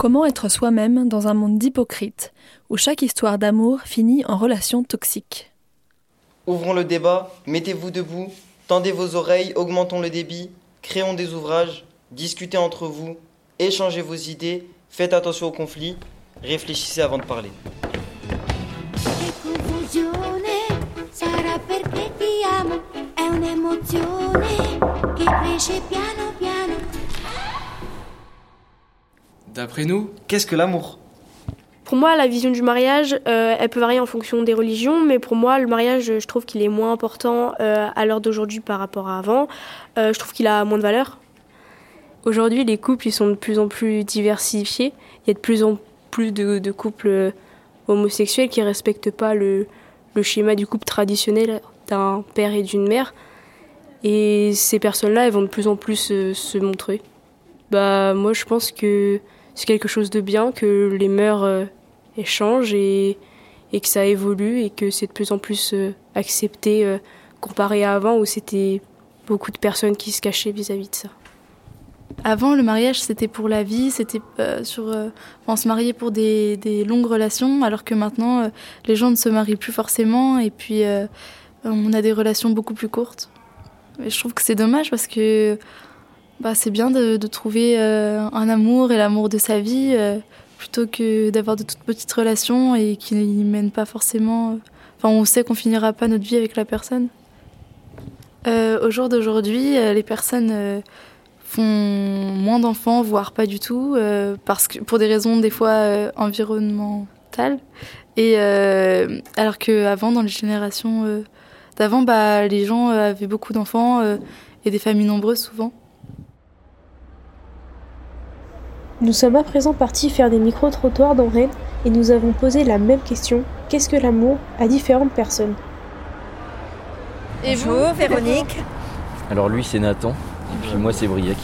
Comment être soi-même dans un monde d'hypocrites, où chaque histoire d'amour finit en relation toxique Ouvrons le débat, mettez-vous debout, tendez vos oreilles, augmentons le débit, créons des ouvrages, discutez entre vous, échangez vos idées, faites attention aux conflits, réfléchissez avant de parler. D'après nous, qu'est-ce que l'amour? Pour moi, la vision du mariage, euh, elle peut varier en fonction des religions, mais pour moi, le mariage, je trouve qu'il est moins important euh, à l'heure d'aujourd'hui par rapport à avant. Euh, je trouve qu'il a moins de valeur. Aujourd'hui, les couples, ils sont de plus en plus diversifiés. Il y a de plus en plus de, couples homosexuels qui respectent pas le, schéma du couple traditionnel d'un père et d'une mère. Et ces personnes-là, elles vont de plus en plus se montrer. Bah, moi, je pense que c'est quelque chose de bien que les mœurs euh, échangent et, et, que ça évolue et que c'est de plus en plus euh, accepté euh, comparé à avant où c'était beaucoup de personnes qui se cachaient vis-à-vis de ça. Avant, le mariage, c'était pour la vie, c'était on se mariait pour des, des, longues relations, alors que maintenant, les gens ne se marient plus forcément et puis on a des relations beaucoup plus courtes. Et je trouve que c'est dommage parce que bah, c'est bien de, trouver euh, un amour et l'amour de sa vie euh, plutôt que d'avoir de toutes petites relations et qui ne mènent pas forcément. Euh, enfin, on sait qu'on finira pas notre vie avec la personne. au jour d'aujourd'hui, les personnes font moins d'enfants, voire pas du tout, parce que pour des raisons des fois environnementales. Et alors qu'avant, dans les générations d'avant, bah, les gens avaient beaucoup d'enfants et des familles nombreuses souvent. Nous sommes à présent partis faire des micro-trottoirs dans Rennes et nous avons posé la même question qu'est-ce que l'amour à différentes personnes Et Bonjour, Véronique. Alors lui c'est Nathan et puis moi c'est Briac.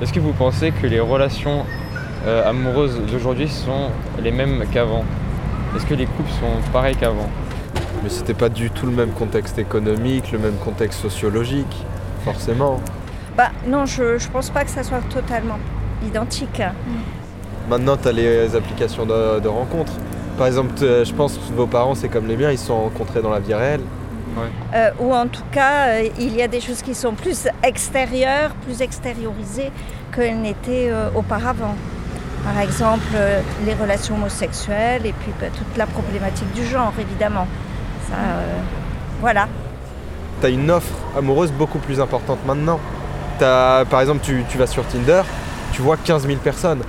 Est-ce que vous pensez que les relations euh, amoureuses d'aujourd'hui sont les mêmes qu'avant? Est-ce que les couples sont pareils qu'avant? Mais c'était pas du tout le même contexte économique, le même contexte sociologique, forcément. Bah non, je, je pense pas que ça soit totalement identique. Maintenant, tu as les applications de, rencontres. Par exemple, je pense que vos parents, c'est comme les miens, ils se sont rencontrés dans la vie réelle. Euh, ou en tout cas, euh, il y a des choses qui sont plus extérieures, plus extériorisées qu'elles n'étaient euh, auparavant. Par exemple, les relations homosexuelles et puis bah, toute la problématique du genre, évidemment. Ça, voilà. Tu as une offre amoureuse beaucoup plus importante maintenant. As, par exemple, tu, tu vas sur Tinder, tu vois 15 000 personnes.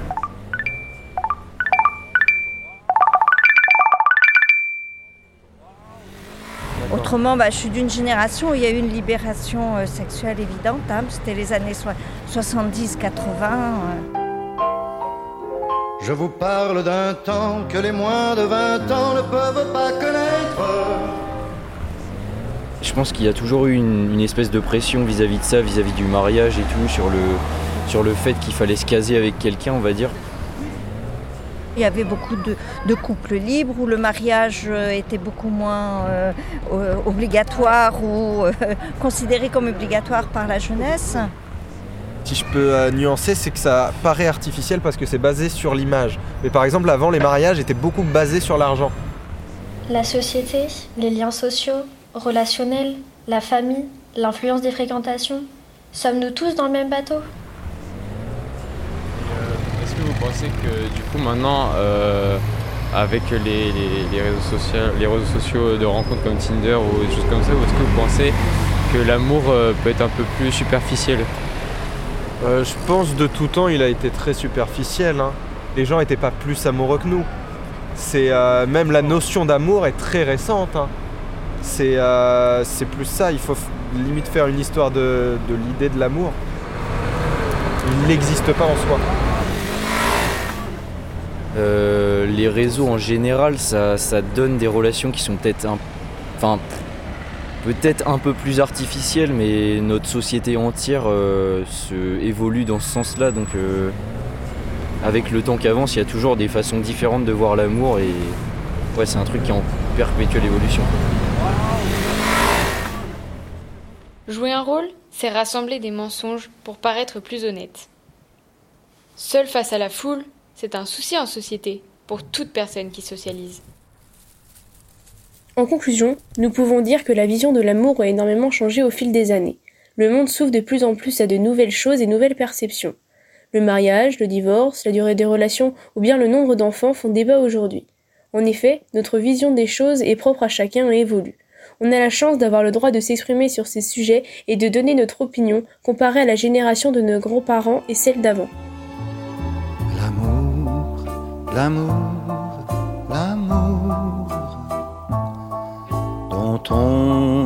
Autrement, bah, je suis d'une génération où il y a eu une libération euh, sexuelle évidente. Hein. C'était les années 70-80. Euh. Je vous parle d'un temps que les moins de 20 ans ne peuvent pas connaître. Je pense qu'il y a toujours eu une, espèce de pression vis-à-vis -vis de ça, vis-à-vis -vis du mariage et tout, sur le, sur le fait qu'il fallait se caser avec quelqu'un, on va dire. Il y avait beaucoup de, couples libres où le mariage euh, était beaucoup moins euh, obligatoire ou euh, considéré comme obligatoire par la jeunesse. Si je peux nuancer, c'est que ça paraît artificiel parce que c'est basé sur l'image. Mais par exemple, avant, les mariages étaient beaucoup basés sur l'argent. La société, les liens sociaux, relationnels, la famille, l'influence des fréquentations, sommes-nous tous dans le même bateau? Vous pensez que du coup maintenant, euh, avec les, réseaux sociaux, les réseaux sociaux de rencontres comme Tinder ou des choses comme ça, est-ce que vous pensez que l'amour euh, peut être un peu plus superficiel? Euh, Je pense de tout temps il a été très superficiel. Hein. Les gens n'étaient pas plus amoureux que nous. C'est même la notion d'amour est très récente. Hein. C'est plus ça. Il faut limite faire une histoire de l'idée de l'amour. Il n'existe pas en soi. Euh, les réseaux en général, ça, donne des relations qui sont peut-être un, enfin, peut-être un peu plus artificielles, mais notre société entière euh, se évolue dans ce sens-là. Donc, euh, avec le temps qui avance, il y a toujours des façons différentes de voir l'amour et ouais, c'est un truc qui est en perpétuelle évolution. Jouer un rôle, c'est rassembler des mensonges pour paraître plus honnête. Seul face à la foule, C'est un souci en société, pour toute personne qui socialise. En conclusion, nous pouvons dire que la vision de l'amour a énormément changé au fil des années. Le monde s'ouvre de plus en plus à de nouvelles choses et nouvelles perceptions. Le mariage, le divorce, la durée des relations ou bien le nombre d'enfants font débat aujourd'hui. En effet, notre vision des choses est propre à chacun et évolue. On a la chance d'avoir le droit de s'exprimer sur ces sujets et de donner notre opinion comparée à la génération de nos grands-parents et celle d'avant. L'amour, l'amour, dont on